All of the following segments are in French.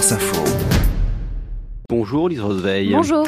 France Info. Bonjour Lise Roseveille. Bonjour.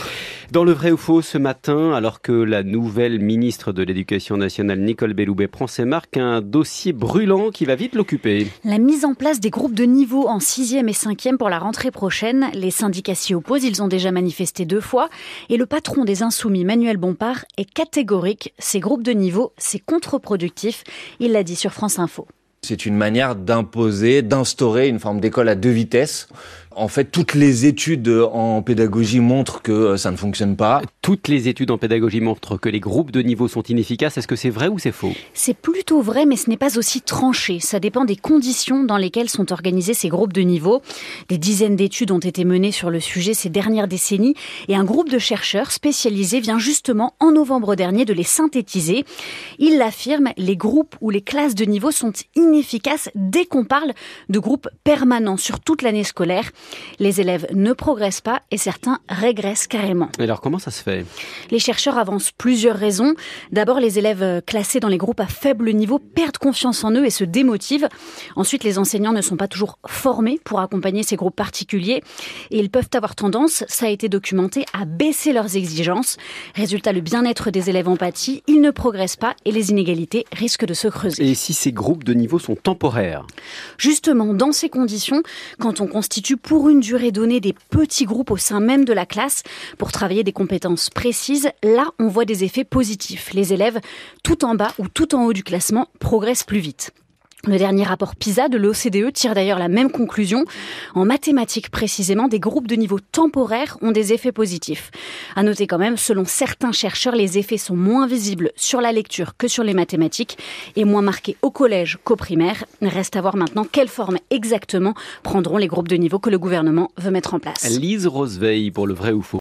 Dans le vrai ou faux ce matin, alors que la nouvelle ministre de l'Éducation nationale Nicole Belloubet prend ses marques, un dossier brûlant qui va vite l'occuper. La mise en place des groupes de niveau en 6e et 5e pour la rentrée prochaine. Les syndicats s'y opposent, ils ont déjà manifesté deux fois. Et le patron des Insoumis, Manuel Bompard, est catégorique. Ces groupes de niveau, c'est contre-productif. Il l'a dit sur France Info. C'est une manière d'imposer, d'instaurer une forme d'école à deux vitesses. En fait, toutes les études en pédagogie montrent que euh, ça ne fonctionne pas. Toutes les études en pédagogie montrent que les groupes de niveau sont inefficaces. Est-ce que c'est vrai ou c'est faux? C'est plutôt vrai, mais ce n'est pas aussi tranché. Ça dépend des conditions dans lesquelles sont organisés ces groupes de niveau. Des dizaines d'études ont été menées sur le sujet ces dernières décennies et un groupe de chercheurs spécialisés vient justement en novembre dernier de les synthétiser. Il l'affirme, les groupes ou les classes de niveau sont inefficaces dès qu'on parle de groupes permanents sur toute l'année scolaire. Les élèves ne progressent pas et certains régressent carrément. Et alors comment ça se fait? Les chercheurs avancent plusieurs raisons. D'abord, les élèves classés dans les groupes à faible niveau perdent confiance en eux et se démotivent. Ensuite, les enseignants ne sont pas toujours formés pour accompagner ces groupes particuliers et ils peuvent avoir tendance, ça a été documenté, à baisser leurs exigences. Résultat, le bien-être des élèves en pâtit, ils ne progressent pas et les inégalités risquent de se creuser. Et si ces groupes de niveau sont temporaires? Justement, dans ces conditions, quand on constitue pour une durée donnée des petits groupes au sein même de la classe pour travailler des compétences précises, là on voit des effets positifs. Les élèves, tout en bas ou tout en haut du classement, progressent plus vite. Le dernier rapport PISA de l'OCDE tire d'ailleurs la même conclusion. En mathématiques précisément, des groupes de niveau temporaire ont des effets positifs. À noter quand même, selon certains chercheurs, les effets sont moins visibles sur la lecture que sur les mathématiques et moins marqués au collège qu'au primaire. Reste à voir maintenant quelle forme exactement prendront les groupes de niveau que le gouvernement veut mettre en place. Lise Roseveille pour le vrai ou faux.